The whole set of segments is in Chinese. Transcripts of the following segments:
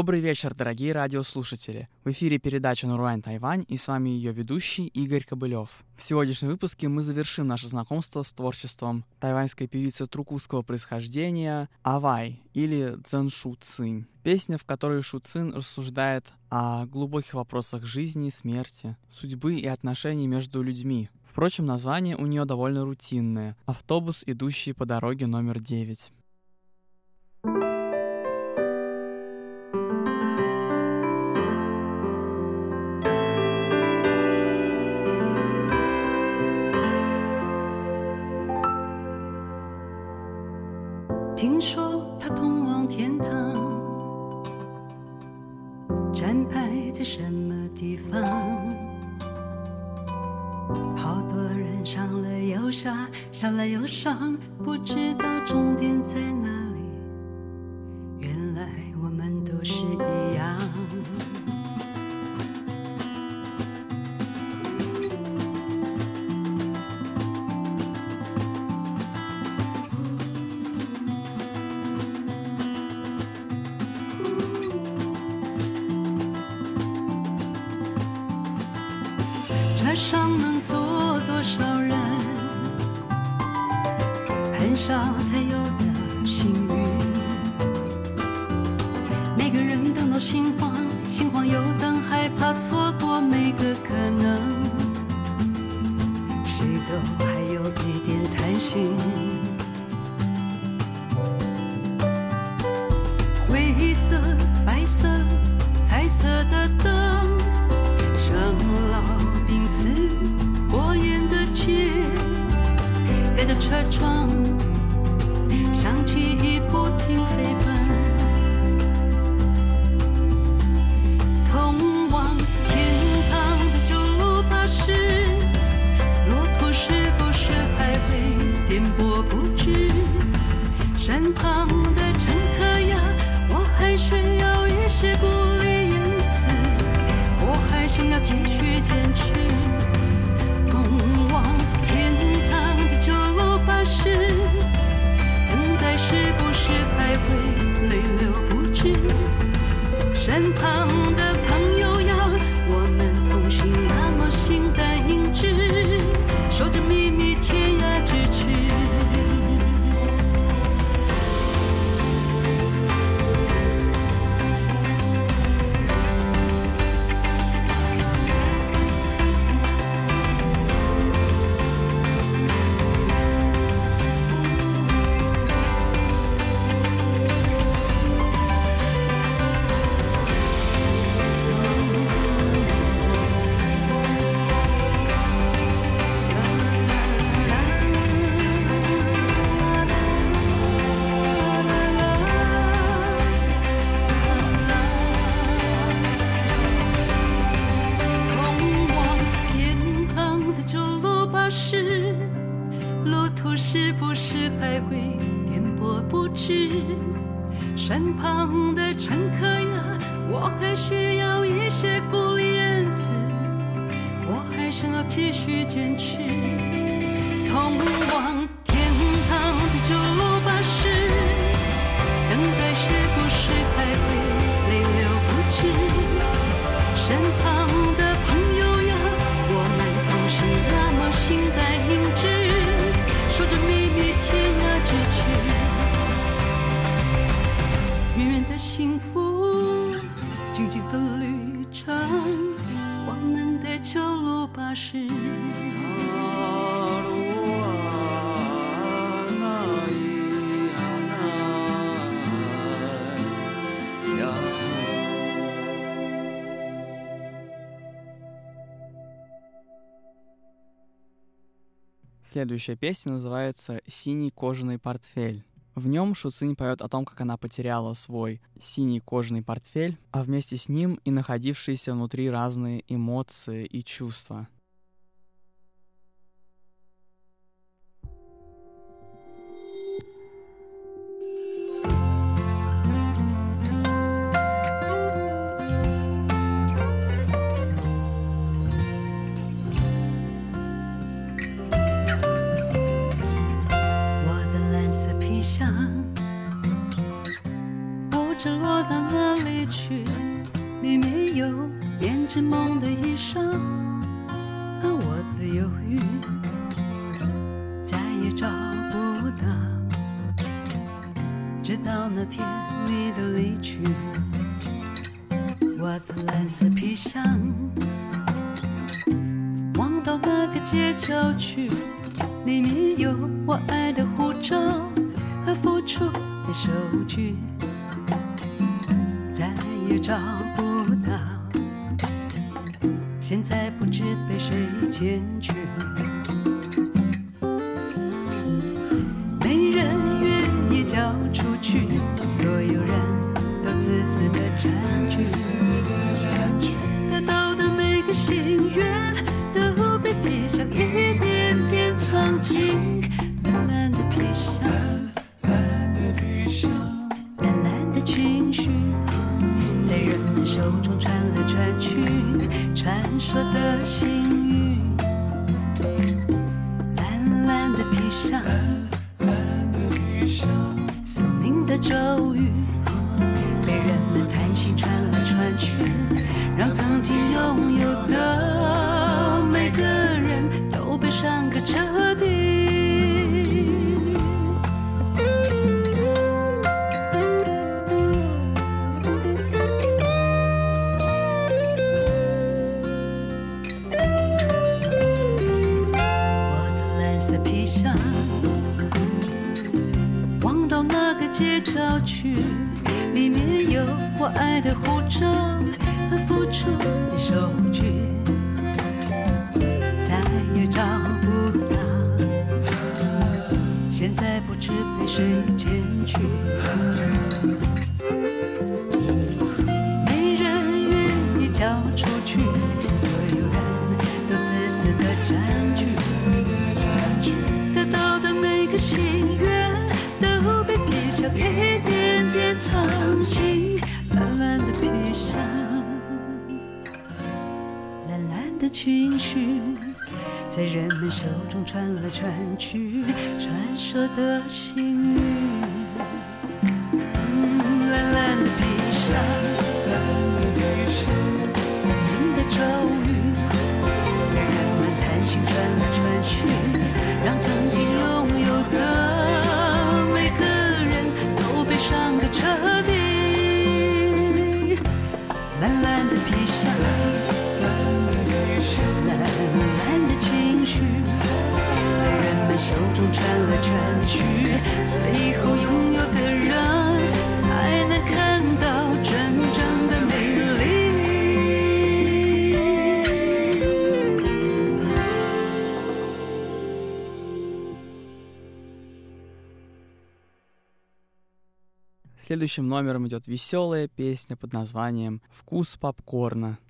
Добрый вечер, дорогие радиослушатели. В эфире передача «Нурвайн Тайвань» и с вами ее ведущий Игорь Кобылев. В сегодняшнем выпуске мы завершим наше знакомство с творчеством тайваньской певицы трукузского происхождения Авай или Цзэншу Цинь. Песня, в которой Шу Цин рассуждает о глубоких вопросах жизни, смерти, судьбы и отношений между людьми. Впрочем, название у нее довольно рутинное — «Автобус, идущий по дороге номер 9». 说他通往天堂，站牌在什么地方？好多人上了又下，下了又上，不知道终点在哪车上能坐多少人？很少才有的幸运。每个人等到心慌，心慌又等，害怕错过每个可能。谁都还有一点贪心。窗，路途是不是还会颠簸不止？身旁的乘客呀，我还需要一些鼓励言辞，我还想要继续坚持。通往 Следующая песня называется «Синий кожаный портфель». В нем Шуцинь поет о том, как она потеряла свой синий кожаный портфель, а вместе с ним и находившиеся внутри разные эмоции и чувства. 我的蓝色皮箱忘到那个街角去，里面有我爱的护照和付出的收据，再也找不到。现在不知被谁捡去，里面有我爱的护照和付出的收据，再也找不到。现在不知被谁藏进蓝的披上，蓝蓝的情绪。在人们手中传来传去，传说的幸运。Следующим номером идет веселая песня под названием «Вкус попкорна». “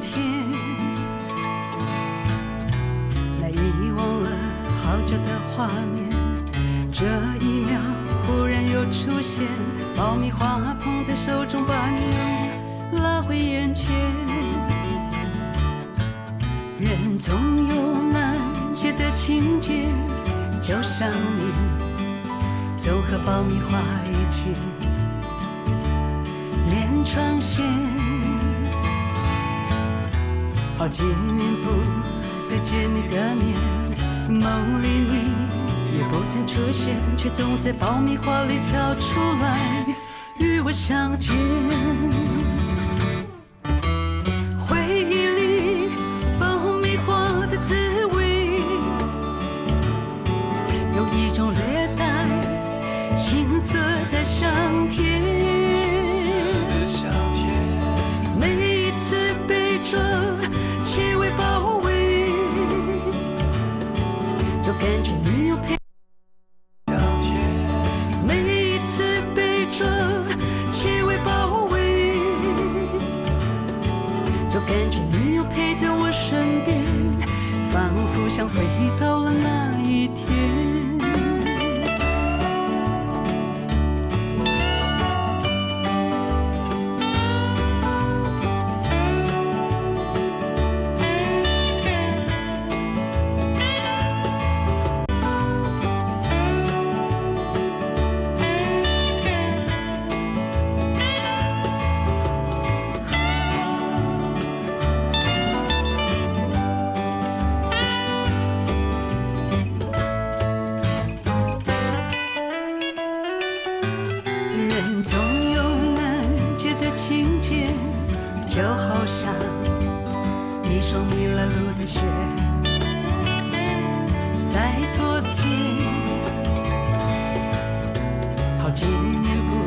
天。那遗忘了好久的画面，这一秒忽然又出现，爆米花捧在手中，把你拉回眼前。人总有难解的情结，就像你总和爆米花一起连成线，好几年不再见你的面，梦里你也不曾出现，却总在爆米花里跳出来与我相见。想，回到几年不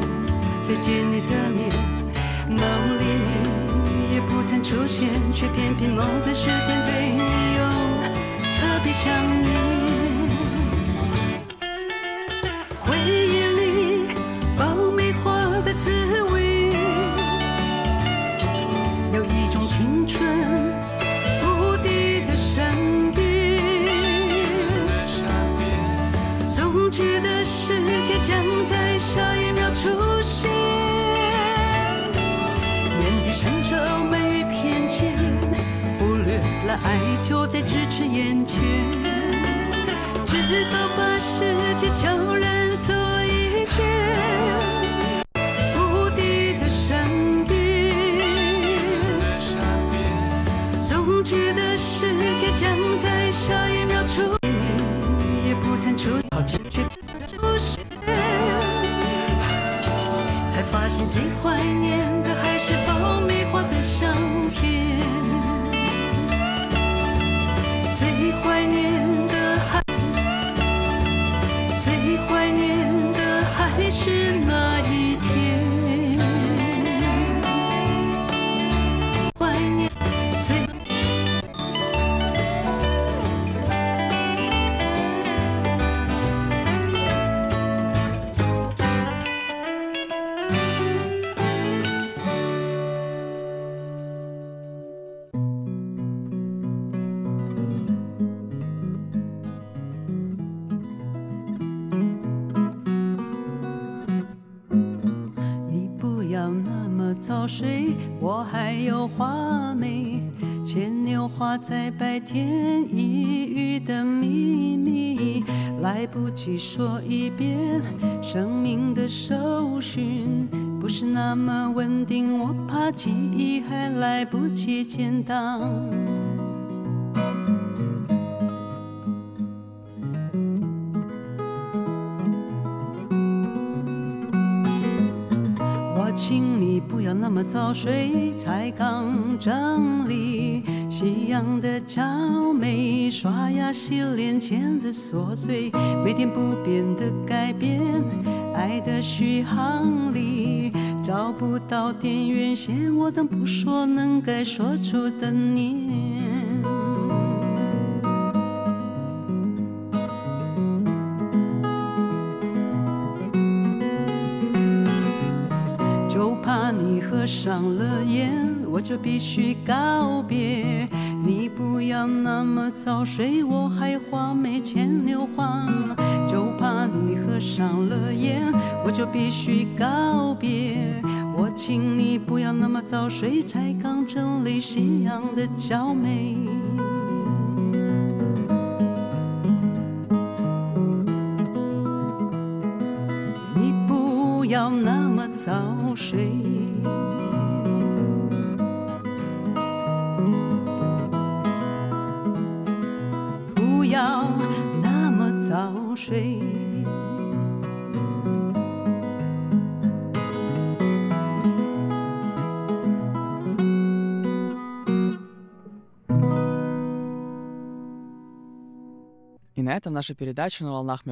再见你的面，梦里你也不曾出现，却偏偏某个时间对你有特别想念。恐惧的世界将在下一秒出现。眼底闪着美与偏见，忽略了爱就在咫尺眼前。直到把世界悄然出现，好直觉出现，才发现最怀念我还有话没。牵牛花在白天一语的秘密，来不及说一遍。生命的搜寻不是那么稳定，我怕记忆还来不及建档。那么早睡，才刚整理夕阳的娇美，刷牙洗脸前的琐碎，每天不变的改变，爱的续航里找不到电源线，我等不说能该说出的你。你合上了眼，我就必须告别。你不要那么早睡，我还花没钱牛花。就怕你合上了眼，我就必须告别。我请你不要那么早睡，才刚整理夕阳的娇美。ям нам ушей. Уям нам ушей. И на этом наша передача на волнах